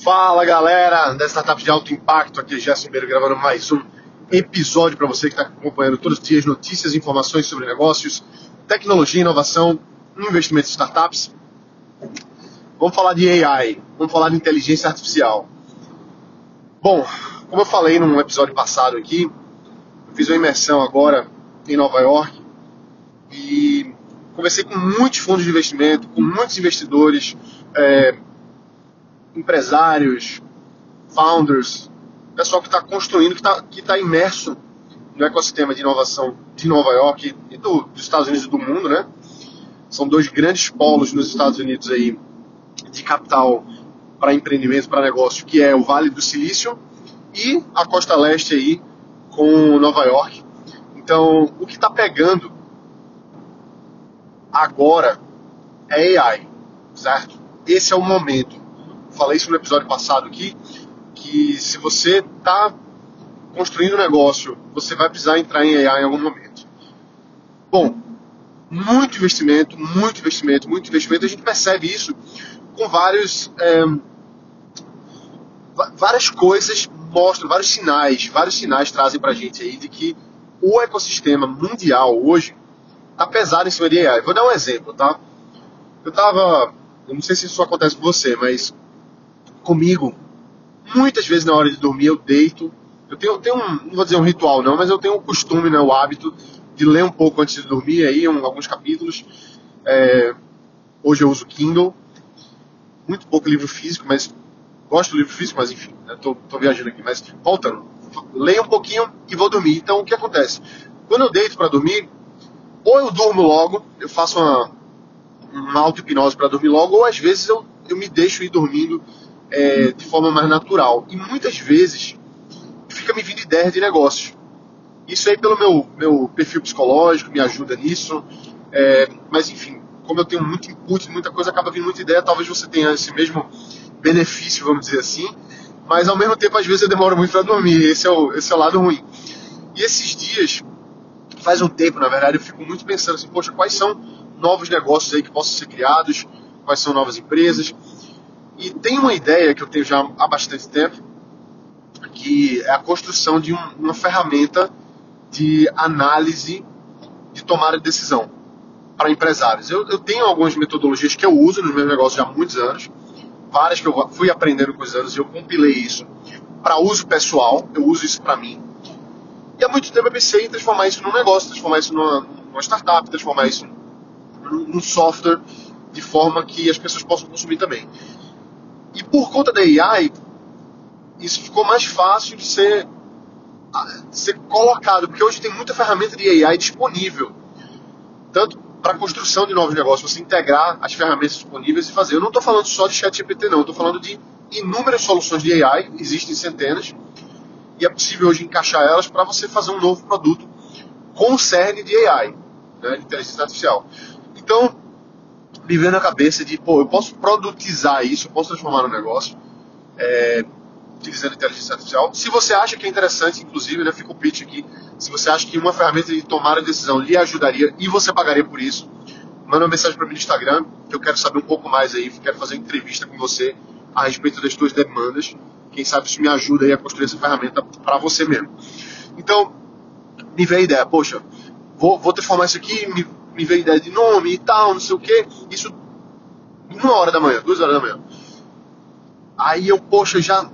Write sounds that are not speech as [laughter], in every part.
Fala galera da Startup de Alto Impacto, aqui é Gerson Ribeiro gravando mais um episódio para você que está acompanhando todos os dias notícias e informações sobre negócios, tecnologia, inovação, investimentos em startups. Vamos falar de AI, vamos falar de inteligência artificial. Bom, como eu falei num episódio passado aqui, eu fiz uma imersão agora em Nova York e conversei com muitos fundos de investimento, com muitos investidores, é, empresários, founders, pessoal que está construindo, que está tá imerso no ecossistema de inovação de Nova York e do, dos Estados Unidos e do mundo, né? São dois grandes polos nos Estados Unidos aí de capital para empreendimento, para negócio, que é o Vale do Silício e a costa leste aí com Nova York. Então, o que está pegando agora é AI, certo? Esse é o momento falei isso no episódio passado aqui, que se você está construindo um negócio, você vai precisar entrar em AI em algum momento. Bom, muito investimento, muito investimento, muito investimento. A gente percebe isso com vários, é, várias coisas mostram, vários sinais, vários sinais trazem para a gente aí de que o ecossistema mundial hoje está pesado em cima de AI. Vou dar um exemplo, tá? Eu estava, não sei se isso acontece com você, mas comigo. Muitas vezes na hora de dormir eu deito. Eu tenho, tenho um, não vou dizer um ritual não, mas eu tenho o costume, né, o hábito de ler um pouco antes de dormir aí, um, alguns capítulos. É, hoje eu uso Kindle. Muito pouco livro físico, mas gosto do livro físico, mas enfim, né, tô, tô viajando aqui. Mas voltando, leio um pouquinho e vou dormir. Então o que acontece? Quando eu deito para dormir, ou eu durmo logo, eu faço uma, uma auto-hipnose para dormir logo, ou às vezes eu, eu me deixo ir dormindo é, de forma mais natural. E muitas vezes fica me vindo ideias de negócios. Isso aí, pelo meu, meu perfil psicológico, me ajuda nisso. É, mas, enfim, como eu tenho muito input, muita coisa, acaba vindo muita ideia. Talvez você tenha esse mesmo benefício, vamos dizer assim. Mas, ao mesmo tempo, às vezes eu demoro muito para dormir. Esse é, o, esse é o lado ruim. E esses dias, faz um tempo, na verdade, eu fico muito pensando assim, poxa, quais são novos negócios aí que possam ser criados? Quais são novas empresas? E tem uma ideia que eu tenho já há bastante tempo, que é a construção de um, uma ferramenta de análise de tomada de decisão para empresários. Eu, eu, tenho algumas metodologias que eu uso nos meus negócios já há muitos anos, várias que eu fui aprendendo com os anos e eu compilei isso para uso pessoal, eu uso isso para mim. E há muito tempo eu pensei em transformar isso num negócio, transformar isso numa, numa startup, transformar isso num, num software de forma que as pessoas possam consumir também. E por conta da AI, isso ficou mais fácil de ser, de ser colocado, porque hoje tem muita ferramenta de AI disponível, tanto para a construção de novos negócios, você integrar as ferramentas disponíveis e fazer. Eu não estou falando só de ChatGPT, não, estou falando de inúmeras soluções de AI, existem centenas, e é possível hoje encaixar elas para você fazer um novo produto com cerne de AI, né, de inteligência artificial. Então, me veio na cabeça de, pô, eu posso produtizar isso, eu posso transformar no negócio, é, utilizando inteligência artificial. Se você acha que é interessante, inclusive, né, fica o pitch aqui, se você acha que uma ferramenta de tomar a decisão lhe ajudaria e você pagaria por isso, manda uma mensagem para mim no Instagram, que eu quero saber um pouco mais aí, quero fazer uma entrevista com você a respeito das suas demandas. Quem sabe isso me ajuda aí a construir essa ferramenta para você mesmo. Então, me veio a ideia, poxa, vou, vou transformar isso aqui, me me veio ideia de nome e tal, não sei o que. Isso uma hora da manhã, duas horas da manhã. Aí eu, poxa, já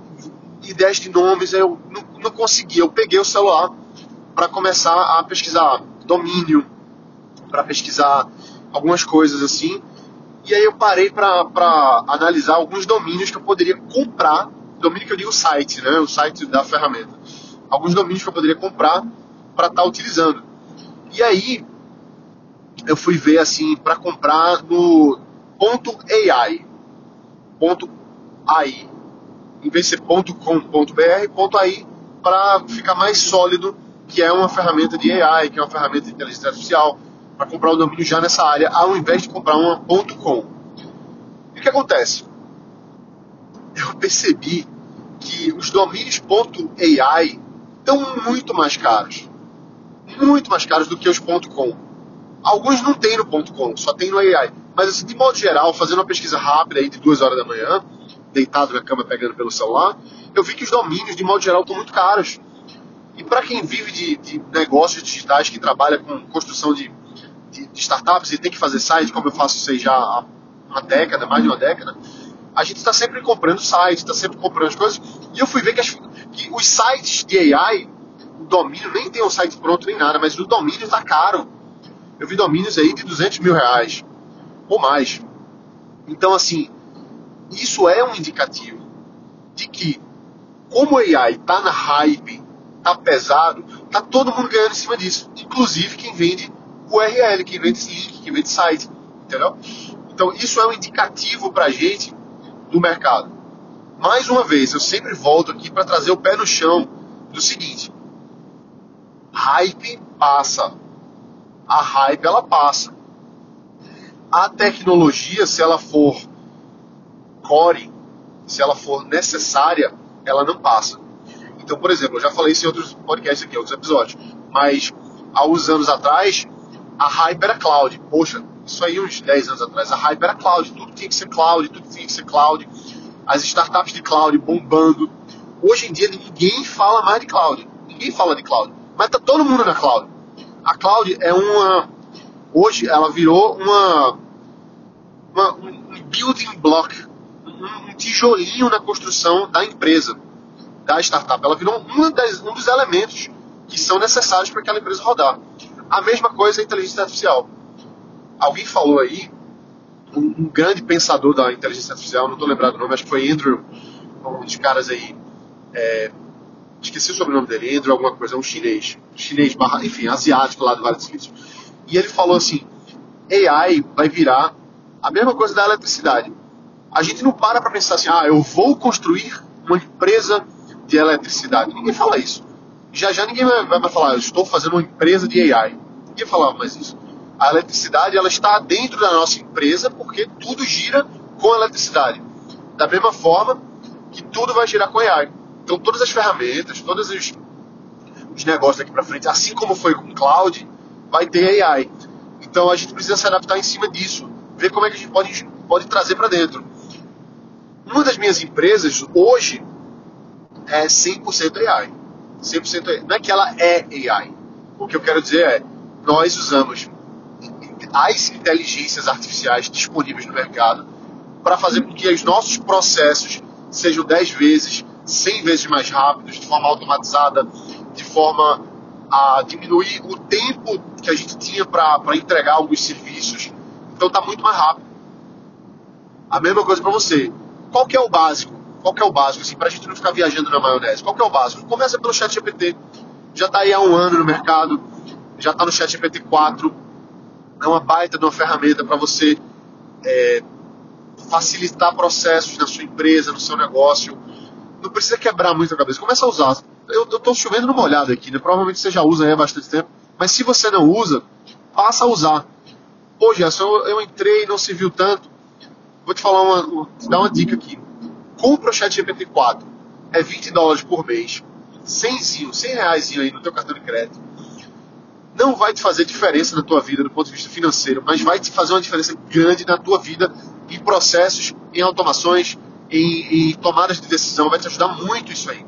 ideias de nomes, eu não, não consegui. Eu peguei o celular para começar a pesquisar domínio, para pesquisar algumas coisas assim. E aí eu parei para analisar alguns domínios que eu poderia comprar. Domínio que eu digo site, né? O site da ferramenta. Alguns domínios que eu poderia comprar para estar tá utilizando. E aí eu fui ver assim para comprar no ponto .ai, ponto .ai, em vez de ser ponto .com, ponto .br, ponto .ai para ficar mais sólido, que é uma ferramenta de AI, que é uma ferramenta de inteligência artificial, para comprar o domínio já nessa área, ao invés de comprar uma ponto .com. E o que acontece? Eu percebi que os domínios ponto .ai estão muito mais caros, muito mais caros do que os ponto .com Alguns não tem no ponto .com, só tem no AI. Mas assim, de modo geral, fazendo uma pesquisa rápida aí de duas horas da manhã, deitado na cama pegando pelo celular, eu vi que os domínios, de modo geral, estão muito caros. E para quem vive de, de, negócios digitais, que trabalha com construção de, de, de, startups e tem que fazer site, como eu faço aí já há uma década, mais de uma década, a gente está sempre comprando sites, está sempre comprando as coisas. E eu fui ver que, as, que os sites de AI, o domínio, nem tem um site pronto nem nada, mas o domínio está caro. Eu vi domínios aí de 200 mil reais ou mais. Então, assim, isso é um indicativo de que, como o AI está na hype, está pesado, está todo mundo ganhando em cima disso. Inclusive quem vende URL, quem vende link, quem vende site. Entendeu? Então, isso é um indicativo para a gente do mercado. Mais uma vez, eu sempre volto aqui para trazer o pé no chão do seguinte: hype passa. A hype ela passa. A tecnologia, se ela for core, se ela for necessária, ela não passa. Então, por exemplo, eu já falei isso em outros podcasts aqui, outros episódios, mas há uns anos atrás, a hype era cloud. Poxa, isso aí uns 10 anos atrás, a hype era cloud, tudo tinha que ser cloud, tudo tinha que ser cloud, as startups de cloud bombando. Hoje em dia ninguém fala mais de cloud, ninguém fala de cloud, mas tá todo mundo na cloud. A cloud é uma, hoje ela virou uma, uma um building block um, tijolinho na construção da empresa, da startup. Ela virou um, das, um dos elementos que são necessários para aquela empresa rodar. A mesma coisa a inteligência artificial. Alguém falou aí, um, um grande pensador da inteligência artificial, não estou lembrado o nome, acho que foi Andrew, um dos caras aí, é, esqueci o sobrenome dele, Andrew alguma coisa, é um chinês, chinês, barra, enfim, asiático lá do Vale do Silício. E ele falou assim, AI vai virar a mesma coisa da eletricidade a gente não para para pensar assim, ah, eu vou construir uma empresa de eletricidade. Ninguém fala isso. Já já ninguém vai, falar, eu estou fazendo uma empresa de AI. Ninguém falava mais isso. A eletricidade ela está dentro da nossa empresa porque tudo gira com eletricidade. Da mesma forma que tudo vai girar com AI. Então todas as ferramentas, todos os, os negócios daqui para frente, assim como foi com cloud, vai ter AI. Então a gente precisa se adaptar em cima disso, ver como é que a gente pode, pode trazer para dentro. Uma das minhas empresas hoje é 100% AI. 100% AI. Não é que ela é AI. O que eu quero dizer é, nós usamos as inteligências artificiais disponíveis no mercado para fazer com que os nossos processos sejam 10 vezes, 100 vezes mais rápidos, de forma automatizada, de forma a diminuir o tempo que a gente tinha para entregar alguns serviços. Então está muito mais rápido. A mesma coisa para você qual que é o básico? Qual que é o básico, assim, pra gente não ficar viajando na maionese? Qual que é o básico? Começa pelo chat GPT. Já está aí há um ano no mercado, já está no chat GPT 4. É uma baita de uma ferramenta para você é, facilitar processos na sua empresa, no seu negócio. Não precisa quebrar muito a cabeça. Começa a usar. Eu estou chovendo numa olhada aqui, né? Provavelmente você já usa aí há bastante tempo. Mas se você não usa, passa a usar. Pô, Gerson, eu, eu entrei e não se viu tanto. Vou te falar uma, te dar uma dica aqui. Compra o ChatGPT 4. É 20 dólares por mês. 100, 100 reais aí no teu cartão de crédito. Não vai te fazer diferença na tua vida do ponto de vista financeiro, mas vai te fazer uma diferença grande na tua vida em processos, em automações, em, em tomadas de decisão. Vai te ajudar muito isso aí.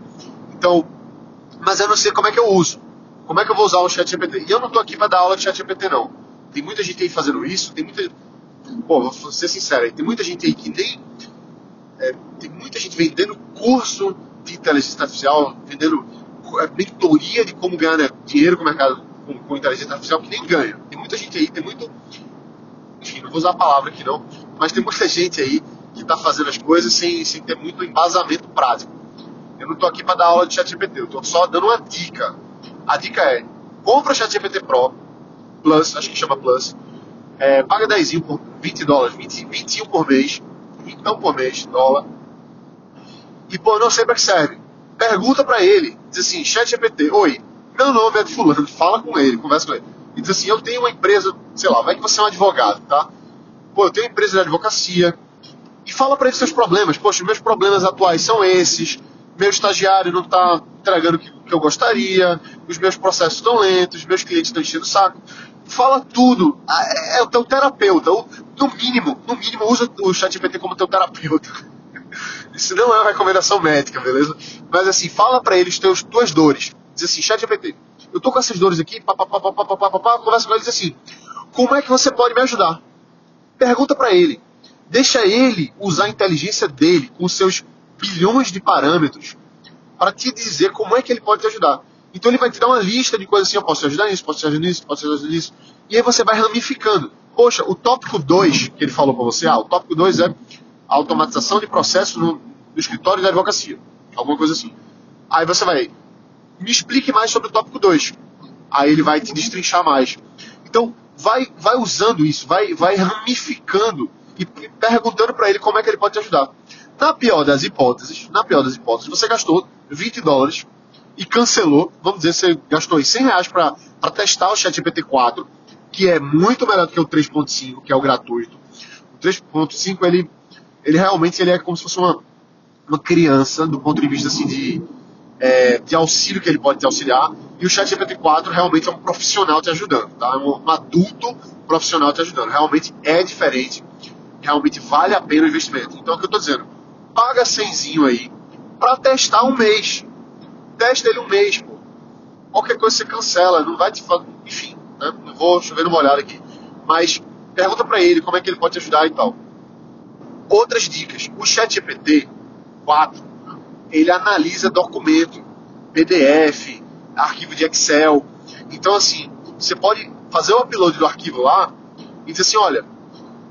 Então, mas eu não sei como é que eu uso. Como é que eu vou usar o ChatGPT? E eu não estou aqui para dar aula de ChatGPT, não. Tem muita gente aí fazendo isso, tem muita Pô, vou ser sincero, tem muita gente aí que nem. É, tem muita gente vendendo curso de inteligência artificial, vendendo é, mentoria de como ganhar né, dinheiro com o mercado com, com, inteligência artificial que nem ganha. Tem muita gente aí, tem muito. Enfim, não vou usar a palavra aqui não, mas tem muita [laughs] gente aí que está fazendo as coisas sem, sem ter muito embasamento prático. Eu não estou aqui para dar aula de ChatGPT, eu estou só dando uma dica. A dica é: compra o ChatGPT Pro, Plus, acho que chama Plus, é, paga 10 por 20 dólares, 20, 21 por mês, então por mês, dólar. E pô, não sei para que serve. Pergunta para ele, diz assim, chat GPT, oi, meu nome é de fulano, fala com ele, conversa com ele. E diz assim, eu tenho uma empresa, sei lá, vai que você é um advogado, tá? Pô, eu tenho uma empresa de advocacia. E fala para ele seus problemas. Poxa, meus problemas atuais são esses. Meu estagiário não está entregando o que, que eu gostaria. Os meus processos estão lentos. Meus clientes estão enchendo o saco fala tudo. Ah, é, é o teu terapeuta. No mínimo, no mínimo, usa o ChatGPT como teu terapeuta. [laughs] Isso não é uma recomendação médica, beleza? Mas assim, fala para eles teus tuas dores. Diz assim, chat GPT, eu tô com essas dores aqui, papapá, papapá, papapá, conversa com ele e diz assim, como é que você pode me ajudar? Pergunta para ele. Deixa ele usar a inteligência dele, com seus bilhões de parâmetros, para te dizer como é que ele pode te ajudar. Então ele vai te dar uma lista de coisas assim, eu posso te ajudar nisso, posso te ajudar nisso, posso te ajudar nisso. E aí você vai ramificando. Poxa, o tópico 2 que ele falou para você, ah, o tópico 2 é a automatização de processos no, no escritório da advocacia. Alguma coisa assim. Aí você vai, me explique mais sobre o tópico 2. Aí ele vai te destrinchar mais. Então, vai, vai usando isso, vai, vai ramificando e perguntando para ele como é que ele pode te ajudar. Na pior das hipóteses, na pior das hipóteses, você gastou 20 dólares e cancelou, vamos dizer, você gastou aí 100 reais para testar o ChatGPT 4, que é muito melhor do que o 3.5, que é o gratuito. O 3.5, ele, ele realmente ele é como se fosse uma, uma criança, do ponto de vista assim, de, é, de auxílio que ele pode te auxiliar, e o ChatGPT 4 realmente é um profissional te ajudando, tá? É um, um adulto profissional te ajudando. Realmente é diferente, realmente vale a pena o investimento. Então, é o que eu estou dizendo, paga 100 aí para testar um mês. Testa ele um mês, pô. Qualquer coisa você cancela, não vai te fazer. Enfim, né? Não vou chover numa olhada aqui. Mas pergunta para ele como é que ele pode te ajudar e tal. Outras dicas. O ChatGPT 4, ele analisa documento, PDF, arquivo de Excel. Então, assim, você pode fazer o upload do arquivo lá e dizer assim, olha,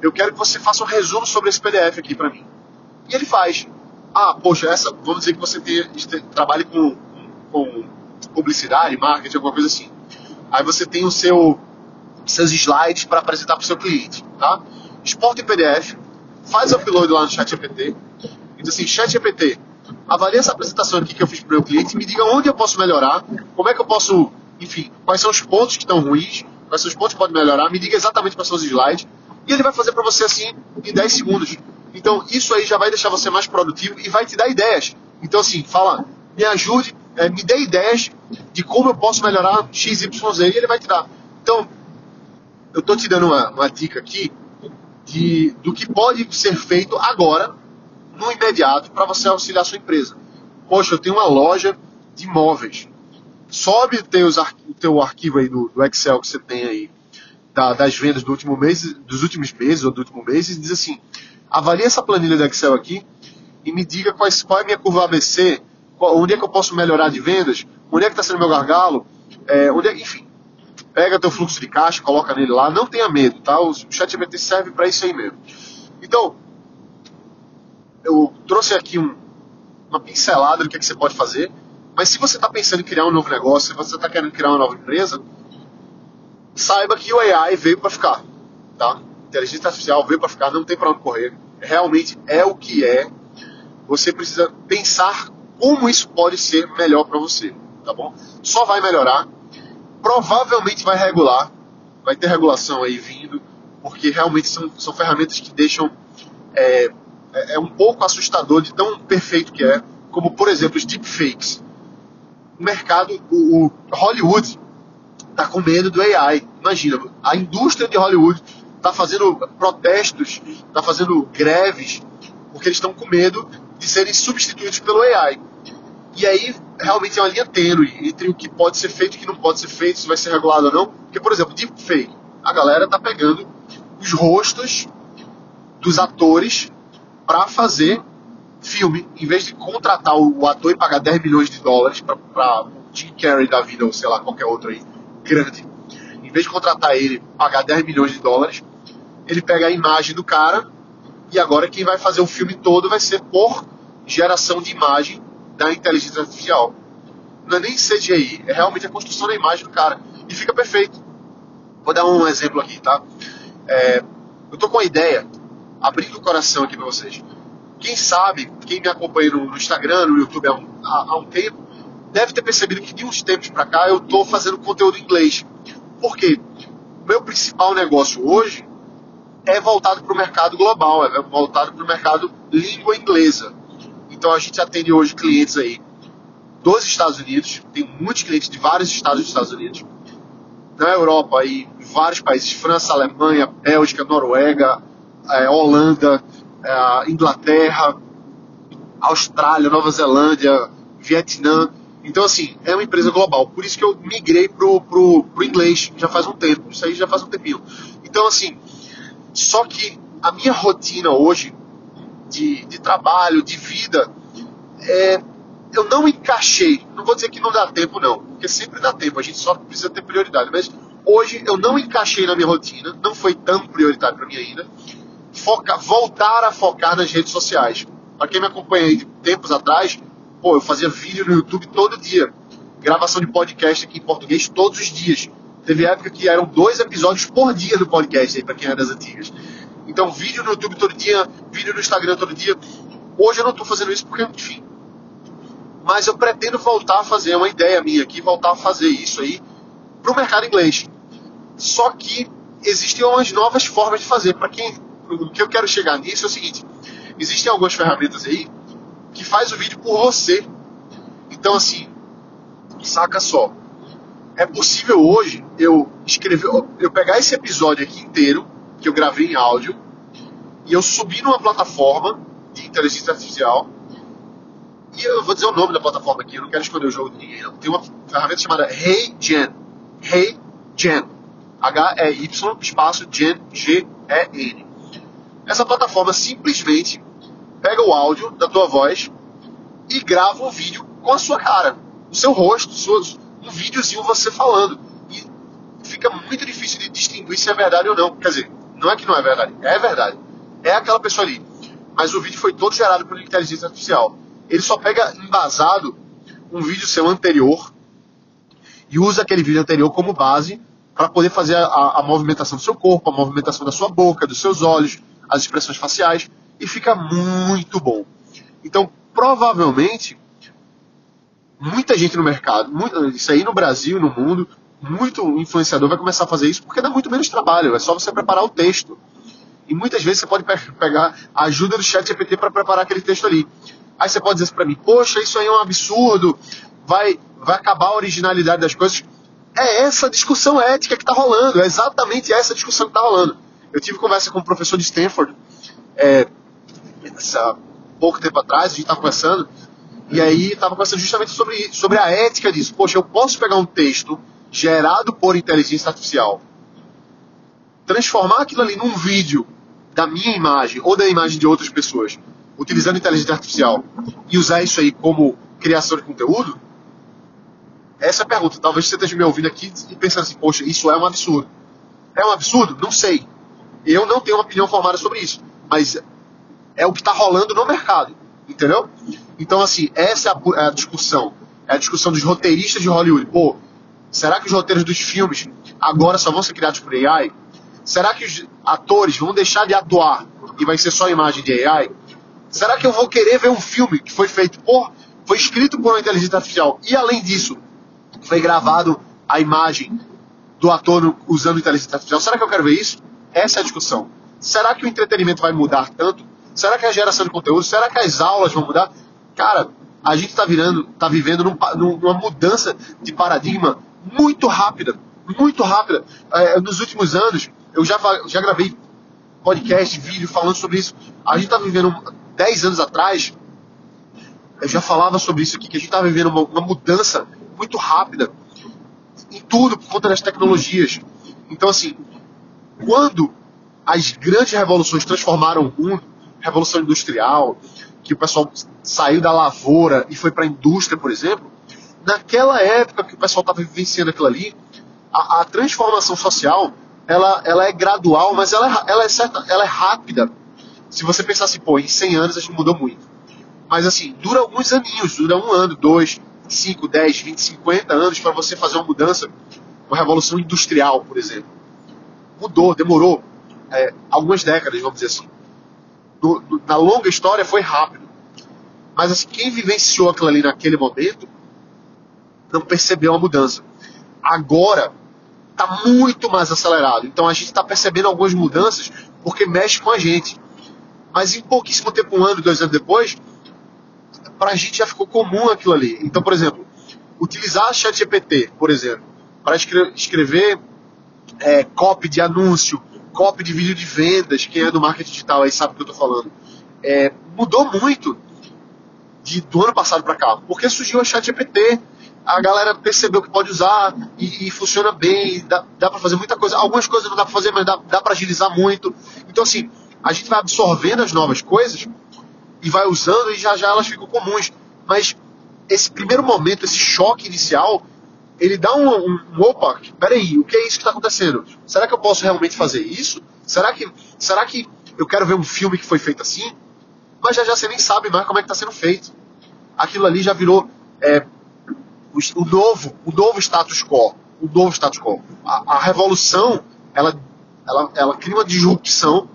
eu quero que você faça um resumo sobre esse PDF aqui para mim. E ele faz. Ah, poxa, essa, vamos dizer que você tem, trabalhe com, com publicidade, marketing, alguma coisa assim. Aí você tem o seu, seus slides para apresentar para o seu cliente, tá? Exporta em PDF, faz o upload lá no ChatGPT e diz assim, ChatGPT, avalie essa apresentação aqui que eu fiz para o meu cliente me diga onde eu posso melhorar, como é que eu posso, enfim, quais são os pontos que estão ruins, quais são os pontos que podem melhorar, me diga exatamente quais são os slides e ele vai fazer para você assim em 10 segundos. Então isso aí já vai deixar você mais produtivo e vai te dar ideias. Então assim, fala, me ajude, é, me dê ideias de como eu posso melhorar XYZ e ele vai te dar. Então, eu estou te dando uma, uma dica aqui de, do que pode ser feito agora, no imediato, para você auxiliar a sua empresa. Poxa, eu tenho uma loja de imóveis. Sobe o teu, o teu arquivo aí do, do Excel que você tem aí da, das vendas do último mês, dos últimos meses ou do último mês e diz assim: avalie essa planilha do Excel aqui e me diga quais, qual é a minha curva ABC, qual, onde é que eu posso melhorar de vendas, onde é que está sendo meu gargalo, é, onde é, enfim. Pega teu fluxo de caixa, coloca nele lá, não tenha medo, tá? O ChatGPT serve para isso aí mesmo. Então, eu trouxe aqui um, uma pincelada do que, é que você pode fazer, mas se você está pensando em criar um novo negócio, se você está querendo criar uma nova empresa, saiba que o AI veio para ficar, tá? inteligência artificial veio para ficar, não tem para onde correr. Realmente é o que é. Você precisa pensar como isso pode ser melhor para você, tá bom? Só vai melhorar. Provavelmente vai regular, vai ter regulação aí vindo, porque realmente são, são ferramentas que deixam é, é, é um pouco assustador de tão perfeito que é, como por exemplo os deepfakes. O mercado, o, o Hollywood está com medo do AI. Imagina, a indústria de Hollywood está fazendo protestos, está fazendo greves, porque eles estão com medo de serem substituídos pelo AI. E aí realmente é uma linha tênue entre o que pode ser feito e o que não pode ser feito, se vai ser regulado ou não. Porque, por exemplo, deepfake, a galera está pegando os rostos dos atores para fazer filme, em vez de contratar o, ator e pagar 10 milhões de dólares para Jim Carrey da vida ou sei lá, qualquer outro aí, grande. Em vez de contratar ele, pagar 10 milhões de dólares, ele pega a imagem do cara e agora quem vai fazer o filme todo vai ser por geração de imagem da inteligência artificial. Não é nem CGI, é realmente a construção da imagem do cara. E fica perfeito. Vou dar um exemplo aqui, tá? É, eu tô com uma ideia, abrindo o coração aqui para vocês. Quem sabe, quem me acompanha no, Instagram, no YouTube há há, há um tempo, deve ter percebido que de uns tempos para cá eu tô fazendo conteúdo em inglês. Por quê? Meu principal negócio hoje é voltado para o mercado global, é voltado para o mercado língua inglesa. Então a gente atende hoje clientes aí dos Estados Unidos, tem muitos clientes de vários estados dos Estados Unidos, na Europa aí, vários países, França, Alemanha, Bélgica, Noruega, é, Holanda, é, Inglaterra, Austrália, Nova Zelândia, Vietnã. Então, assim, é uma empresa global. Por isso que eu migrei pro, pro, pro inglês já faz um tempo. Isso aí já faz um tempinho. Então, assim, só que a minha rotina hoje de, de trabalho, de vida, é, eu não encaixei. Não vou dizer que não dá tempo, não, porque sempre dá tempo, a gente só precisa ter prioridade. Mas hoje eu não encaixei na minha rotina, não foi tão prioritário para mim ainda, foca, voltar a focar nas redes sociais. Para quem me acompanha aí de tempos atrás, pô, eu fazia vídeo no YouTube todo dia, gravação de podcast aqui em português todos os dias. Teve época que eram dois episódios por dia do podcast aí, para quem é das antigas. Então, vídeo no YouTube todo dia, vídeo no Instagram todo dia. Hoje eu não estou fazendo isso porque, enfim. Mas eu pretendo voltar a fazer, é uma ideia minha aqui, voltar a fazer isso aí para o mercado inglês. Só que existem umas novas formas de fazer. Para quem. O que eu quero chegar nisso é o seguinte: existem algumas ferramentas aí que faz o vídeo por você. Então, assim, saca só. É possível hoje eu escrever, eu pegar esse episódio aqui inteiro, que eu gravei em áudio, e eu subir numa plataforma de inteligência artificial. E eu vou dizer o nome da plataforma aqui, eu não quero esconder o jogo de ninguém. Não. Tem uma ferramenta chamada HeyGen. HeyGen. H-E-Y, espaço Gen, G-E-N. Essa plataforma simplesmente pega o áudio da tua voz e grava um vídeo com a sua cara, o seu rosto, um videozinho você falando. E fica muito difícil de distinguir se é verdade ou não. Quer dizer, não é que não é verdade, é verdade. É aquela pessoa ali. Mas o vídeo foi todo gerado por inteligência artificial. Ele só pega embasado um vídeo seu anterior e usa aquele vídeo anterior como base para poder fazer a, a, movimentação do seu corpo, a movimentação da sua boca, dos seus olhos, as expressões faciais e fica muito bom. Então, provavelmente, muita gente no mercado, isso aí no Brasil e no mundo, muito influenciador vai começar a fazer isso porque dá muito menos trabalho, é só você preparar o texto. E muitas vezes você pode pe pegar a ajuda do chat GPT para preparar aquele texto ali. Aí você pode dizer para mim, poxa, isso aí é um absurdo, vai, vai acabar a originalidade das coisas. É essa discussão ética que está rolando, é exatamente essa discussão que está rolando. Eu tive conversa com um professor de Stanford, é, pouco tempo atrás, a gente estava conversando, e aí estava conversando justamente sobre, sobre a ética disso. Poxa, eu posso pegar um texto gerado por inteligência artificial, transformar aquilo ali num vídeo da minha imagem ou da imagem de outras pessoas, utilizando inteligência artificial, e usar isso aí como criação de conteúdo? Essa é a pergunta. Talvez você esteja me ouvindo aqui e pensando assim, poxa, isso é um absurdo. É um absurdo? Não sei. Eu não tenho uma opinião formada sobre isso. Mas é o que está rolando no mercado, entendeu? Então, assim, essa é a, a, discussão. É a discussão dos roteiristas de Hollywood. Pô, será que os roteiros dos filmes agora só vão ser criados por AI? Será que os atores vão deixar de atuar e vai ser só imagem de AI? Será que eu vou querer ver um filme que foi feito por, foi escrito por uma inteligência artificial e além disso foi gravado a imagem do ator usando inteligência artificial? Será que eu quero ver isso? Essa é a discussão. Será que o entretenimento vai mudar tanto Será que a geração de conteúdo, será que as aulas vão mudar? Cara, a gente está virando, está vivendo num, numa mudança de paradigma muito rápida, muito rápida. É, nos últimos anos, eu já, já gravei podcast, vídeo falando sobre isso. A gente está vivendo 10 anos atrás, eu já falava sobre isso aqui, que a gente está vivendo uma, uma mudança muito rápida em tudo por conta das tecnologias. Então, assim, quando as grandes revoluções transformaram o mundo, Revolução Industrial, que o pessoal saiu da lavoura e foi para a indústria, por exemplo, naquela época que o pessoal estava vivenciando aquilo ali, a, a, transformação social ela, ela é gradual, mas ela, é, ela, é certa, ela é rápida. Se você pensar assim, pô, em 100 anos a gente mudou muito. Mas assim, dura alguns aninhos, dura um ano, dois, cinco, dez, vinte, cinquenta anos para você fazer uma mudança, uma revolução industrial, por exemplo. Mudou, demorou é, algumas décadas, vamos dizer assim do, do, na longa história foi rápido. Mas assim, quem vivenciou aquilo ali naquele momento não percebeu a mudança. Agora está muito mais acelerado. Então a gente está percebendo algumas mudanças porque mexe com a gente. Mas em pouquíssimo tempo, um ano, dois anos depois, para a gente já ficou comum aquilo ali. Então, por exemplo, utilizar ChatGPT, por exemplo, para escrever é, copy de anúncio, copy de vídeo de vendas, quem é do marketing digital aí sabe o que eu estou falando. É, mudou muito. de, do ano passado para cá? Porque surgiu a ChatGPT, a galera percebeu que pode usar e, e funciona bem, dá, dá para fazer muita coisa. Algumas coisas não dá para fazer, mas dá, dá para agilizar muito. Então, assim, a gente vai absorvendo as novas coisas e vai usando e já já elas ficam comuns. Mas esse primeiro momento, esse choque inicial, ele dá um, um, um opa, peraí, o que é isso que está acontecendo? Será que eu posso realmente fazer isso? Será que, será que eu quero ver um filme que foi feito assim? Mas já já você nem sabe mais como é que está sendo feito. Aquilo ali já virou é, o, o, novo, o novo status quo, o novo status quo. A, a revolução, ela, ela, ela cria uma disrupção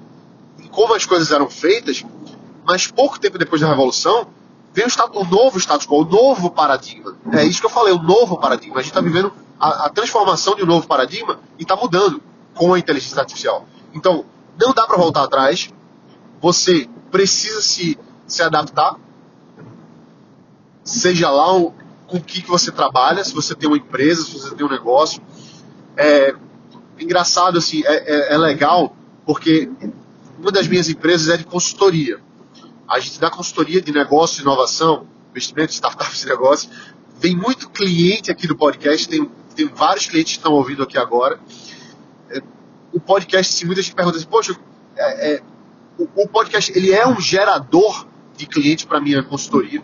em como as coisas eram feitas, mas pouco tempo depois da revolução vem o, status, o novo status quo, o novo paradigma. É isso que eu falei, o novo paradigma. A gente está vivendo a, a, transformação de um novo paradigma e está mudando com a inteligência artificial. Então, não dá para voltar atrás. Você precisa se, se adaptar. Seja lá o, com o que, que você trabalha, se você tem uma empresa, se você tem um negócio. É engraçado, assim, é, é, é legal, porque uma das minhas empresas é de consultoria. A gente dá consultoria de negócio, inovação, investimento, startups e negócio. Vem muito cliente aqui do podcast, tem, tem vários clientes que estão ouvindo aqui agora. É, o podcast, se muita gente pergunta assim, poxa, é, é, o, o, podcast ele é um gerador de clientes para minha consultoria.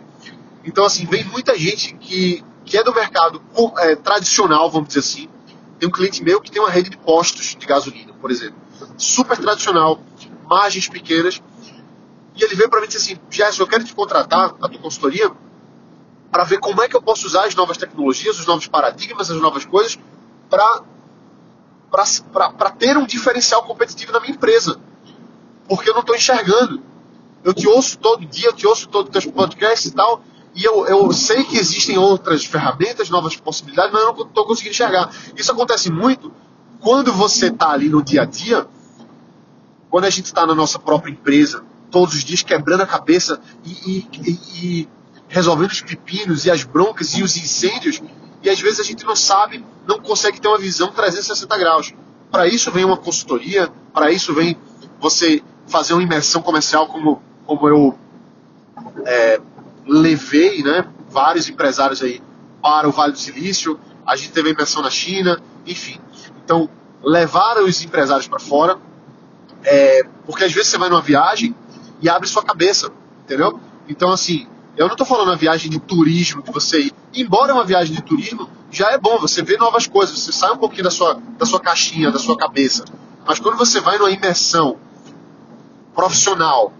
Então, assim, vem muita gente que, que é do mercado é, tradicional, vamos dizer assim. Tem um cliente meu que tem uma rede de postos de gasolina, por exemplo. Super tradicional, margens pequenas. E ele veio para mim e disse assim: Gerson, eu quero te contratar, a tua consultoria, para ver como é que eu posso usar as novas tecnologias, os novos paradigmas, as novas coisas, para ter um diferencial competitivo na minha empresa. Porque eu não estou enxergando. Eu te ouço todo dia, eu te ouço todos os teus podcasts e tal, e eu, eu sei que existem outras ferramentas, novas possibilidades, mas eu não estou conseguindo enxergar. Isso acontece muito quando você está ali no dia a dia, quando a gente está na nossa própria empresa, todos os dias quebrando a cabeça e, e, e, resolvendo os pepinos e as broncas e os incêndios, e às vezes a gente não sabe, não consegue ter uma visão 360 graus. Para isso vem uma consultoria, para isso vem você fazer uma imersão comercial como, como eu é, levei né, vários empresários aí para o Vale do Silício, a gente teve a inversão na China, enfim. Então, levar os empresários para fora, é, porque às vezes você vai numa viagem e abre sua cabeça, entendeu? Então, assim, eu não estou falando uma viagem de turismo que você ir. Embora uma viagem de turismo, já é bom, você vê novas coisas, você sai um pouquinho da sua, da sua caixinha, da sua cabeça. Mas quando você vai numa imersão profissional,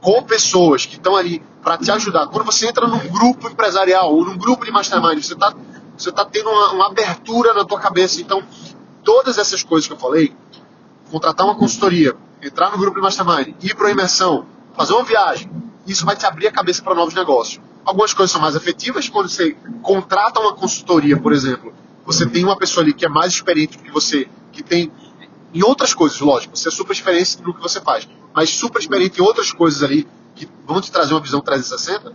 com pessoas que estão ali para te ajudar. Quando você entra num grupo empresarial ou num grupo de mastermind, você está você tá tendo uma, uma, abertura na tua cabeça. Então, todas essas coisas que eu falei, contratar uma consultoria, entrar no grupo de mastermind, ir para uma imersão, fazer uma viagem, isso vai te abrir a cabeça para novos negócios. Algumas coisas são mais efetivas quando você contrata uma consultoria, por exemplo. Você tem uma pessoa ali que é mais experiente do que você, que tem em outras coisas, lógico, você é super experiente no que você faz, mas super experiente em outras coisas ali que vão te trazer uma visão 360,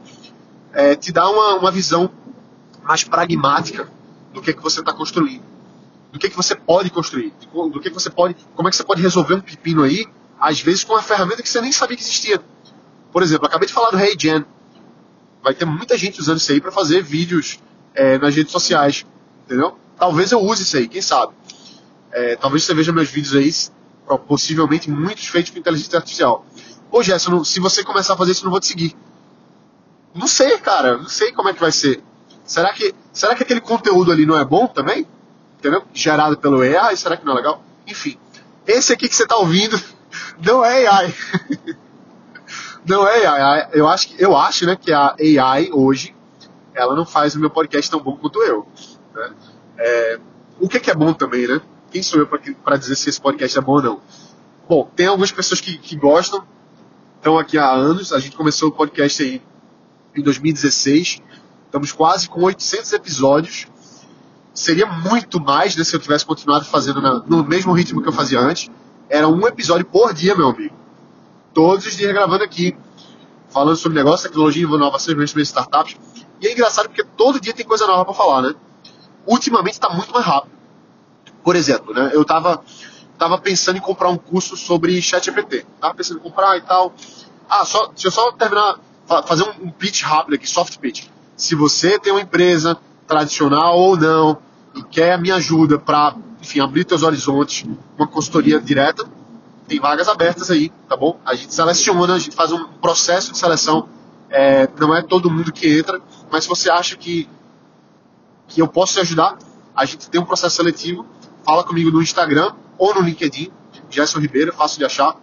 é, te dá uma, uma visão mais pragmática do que, que você está construindo, do que, que você pode construir, do que, que você pode, como é que você pode resolver um pepino aí, às vezes com uma ferramenta que você nem sabia que existia. Por exemplo, acabei de falar do HeyGen. Vai ter muita gente usando isso aí para fazer vídeos é, nas redes sociais, entendeu? Talvez eu use isso aí, quem sabe. É, talvez você veja meus vídeos aí, possivelmente muitos feitos com inteligência artificial. Ô Gerson, se você começar a fazer isso, eu não vou te seguir. Não sei, cara, não sei como é que vai ser. Será que, será que aquele conteúdo ali não é bom também? Entendeu? Gerado pelo AI, será que não é legal? Enfim, esse aqui que você está ouvindo não é AI. [laughs] não é AI. Eu acho, eu acho né, que a AI hoje ela não faz o meu podcast tão bom quanto eu. Né? É, o que, que é bom também, né? Quem sou eu para dizer se esse podcast é bom ou não? Bom, tem algumas pessoas que, que gostam, estão aqui há anos. A gente começou o podcast aí em 2016. Estamos quase com 800 episódios. Seria muito mais né, se eu tivesse continuado fazendo na, no mesmo ritmo que eu fazia antes. Era um episódio por dia, meu amigo. Todos os dias gravando aqui, falando sobre negócio, tecnologia, inovação, investimento em startups. E é engraçado porque todo dia tem coisa nova para falar, né? Ultimamente está muito mais rápido. Por exemplo, né, eu estava tava pensando em comprar um curso sobre ChatGPT. Tava pensando em comprar e tal. Ah, só, deixa eu só terminar, fazer um pitch rápido aqui, soft pitch. Se você tem uma empresa tradicional ou não e quer a minha ajuda para, enfim, abrir teus horizontes, uma consultoria direta, tem vagas abertas aí, tá bom? A gente seleciona, a gente faz um processo de seleção. É, não é todo mundo que entra, mas se você acha que, que eu posso te ajudar, a gente tem um processo seletivo. Fala comigo no Instagram ou no LinkedIn, Gerson Ribeiro, fácil de achar.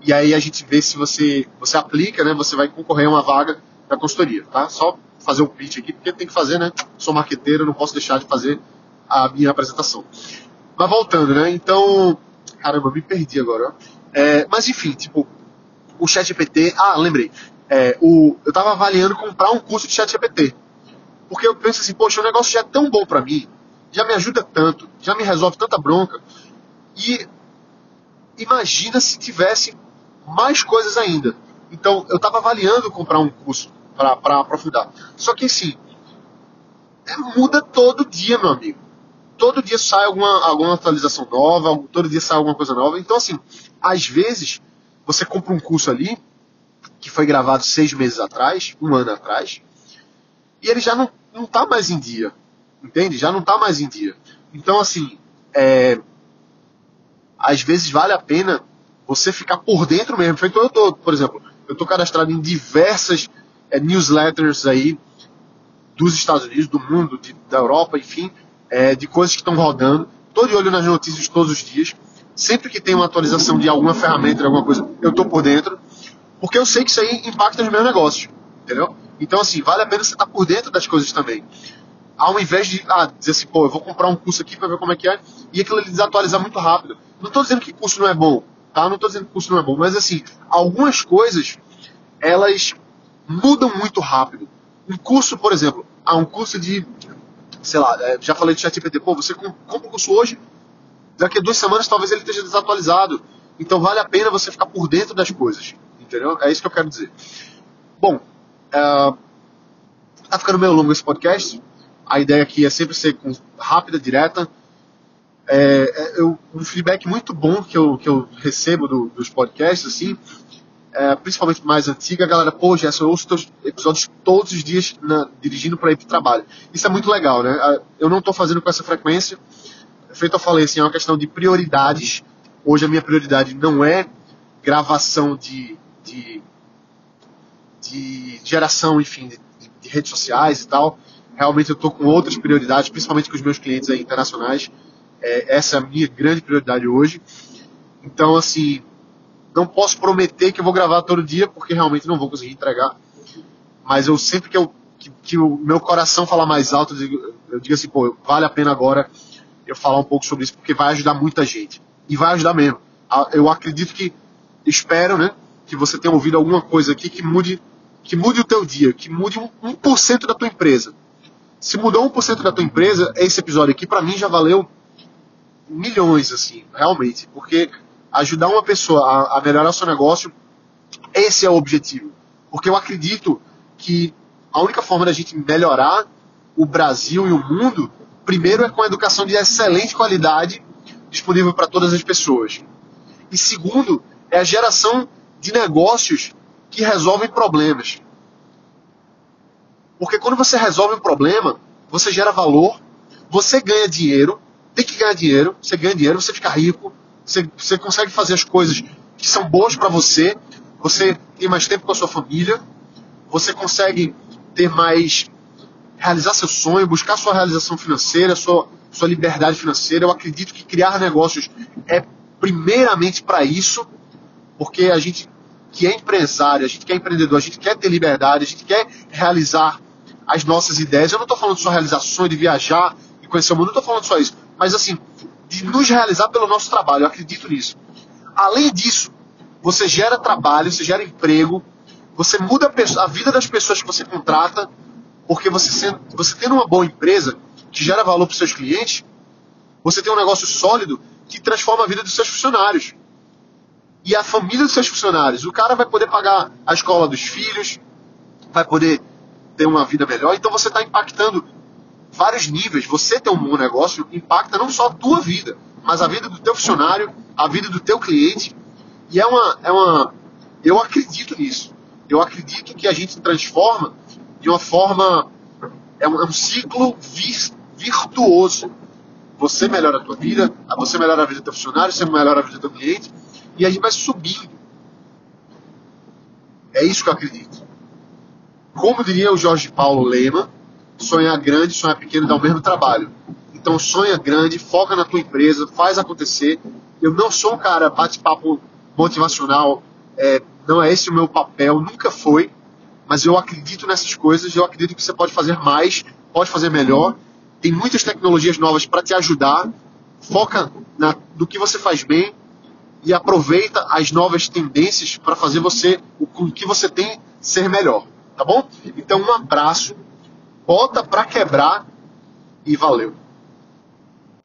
E aí a gente vê se você, você aplica, né? Você vai concorrer a uma vaga da consultoria, tá? Só fazer o pitch aqui, porque tem que fazer, né? Sou marqueteiro, não posso deixar de fazer a minha apresentação. Mas voltando, né? Então, caramba, me perdi agora. É, mas enfim, tipo, o ChatGPT. Ah, lembrei. É, o, eu estava avaliando comprar um curso de ChatGPT. Porque eu penso assim, poxa, o negócio já é tão bom para mim, já me ajuda tanto, já me resolve tanta bronca. E imagina se tivesse mais coisas ainda. Então, eu estava avaliando comprar um curso para aprofundar. Só que assim, é, muda todo dia, meu amigo. Todo dia sai alguma, alguma atualização nova, todo dia sai alguma coisa nova. Então, assim, às vezes, você compra um curso ali, que foi gravado seis meses atrás, um ano atrás, e ele já não, não tá mais em dia. Entende? Já não tá mais em dia. Então, assim, é, às vezes vale a pena você ficar por dentro mesmo. Feito eu tô, por exemplo, eu tô cadastrado em diversas é, newsletters aí dos Estados Unidos, do mundo, de, da Europa, enfim, é, de coisas que estão rodando. Estou de olho nas notícias todos os dias. Sempre que tem uma atualização de alguma ferramenta, de alguma coisa, eu estou por dentro. Porque eu sei que isso aí impacta nos meus negócios. Entendeu? Então, assim, vale a pena você estar tá por dentro das coisas também. Ao invés de ah, dizer assim, pô, eu vou comprar um curso aqui para ver como é que é, e aquilo desatualizar muito rápido. Não estou dizendo que curso não é bom, tá? Não estou dizendo que curso não é bom, mas assim, algumas coisas, elas mudam muito rápido. Um curso, por exemplo, ah, um curso de, sei lá, é, já falei de ChatGPT, pô, você compra um curso hoje, daqui a duas semanas talvez ele esteja desatualizado. Então vale a pena você ficar por dentro das coisas, entendeu? É isso que eu quero dizer. Bom, uh, tá ficando meio longo esse podcast. A ideia aqui é sempre ser rápida, direta. É, é, eu, um feedback muito bom que eu, que eu recebo do, dos podcasts, assim, é, principalmente mais antiga, a galera, pô, Gerson, eu ouço teus episódios todos os dias na, dirigindo para ir para o trabalho. Isso é muito legal, né? Eu não estou fazendo com essa frequência. Feito eu falei, assim, é uma questão de prioridades. Hoje a minha prioridade não é gravação de, de, de geração, enfim, de, de, redes sociais e tal. Realmente eu estou com outras prioridades, principalmente com os meus clientes aí internacionais. É, essa é a minha grande prioridade hoje. Então, assim, não posso prometer que eu vou gravar todo dia, porque realmente não vou conseguir entregar. Mas eu sempre que, eu, que, que o meu coração falar mais alto, eu digo, eu digo assim, pô, vale a pena agora eu falar um pouco sobre isso, porque vai ajudar muita gente. E vai ajudar mesmo. Eu acredito que, espero, né, que você tenha ouvido alguma coisa aqui que mude, que mude o teu dia, que mude 1% da tua empresa. Se mudou 1% da tua empresa, esse episódio aqui, para mim, já valeu milhões, assim, realmente. Porque ajudar uma pessoa a, a melhorar seu negócio, esse é o objetivo. Porque eu acredito que a única forma da gente melhorar o Brasil e o mundo, primeiro é com a educação de excelente qualidade disponível para todas as pessoas. E segundo, é a geração de negócios que resolvem problemas. Porque quando você resolve um problema, você gera valor, você ganha dinheiro, tem que ganhar dinheiro, você ganha dinheiro, você fica rico, você, você consegue fazer as coisas que são boas para você, você tem mais tempo com a sua família, você consegue ter mais. realizar seu sonho, buscar sua realização financeira, sua, sua liberdade financeira. Eu acredito que criar negócios é primeiramente para isso, porque a gente que é empresário, a gente que é empreendedor, a gente quer ter liberdade, a gente quer realizar as nossas ideias. Eu não estou falando só realizar sonho de viajar e conhecer o mundo, não estou falando só isso. Mas assim, de nos realizar pelo nosso trabalho. Eu acredito nisso. Além disso, você gera trabalho, você gera emprego, você muda a vida das pessoas que você contrata, porque você, sendo, você tendo uma boa empresa que gera valor para os seus clientes, você tem um negócio sólido que transforma a vida dos seus funcionários. E a família dos seus funcionários. O cara vai poder pagar a escola dos filhos, vai poder ter uma vida melhor. Então você está impactando vários níveis. Você ter um bom negócio impacta não só a tua vida, mas a vida do teu funcionário, a vida do teu cliente. E é uma, é uma, eu acredito nisso. Eu acredito que a gente transforma de uma forma. É um, é um ciclo virtuoso. Você melhora a tua vida, você melhora a vida do teu funcionário, você melhora a vida do cliente, e a gente vai subindo. É isso que eu acredito. Como diria o Jorge Paulo Lema, sonhar grande, sonhar pequeno dá o mesmo trabalho. Então sonha grande, foca na tua empresa, faz acontecer. Eu não sou um cara bate-papo motivacional, é, não é esse o meu papel, nunca foi. Mas eu acredito nessas coisas, eu acredito que você pode fazer mais, pode fazer melhor. Tem muitas tecnologias novas para te ajudar. Foca na, no que você faz bem e aproveita as novas tendências para fazer você o, o que você tem ser melhor, tá bom? Então um abraço, bota para quebrar e valeu.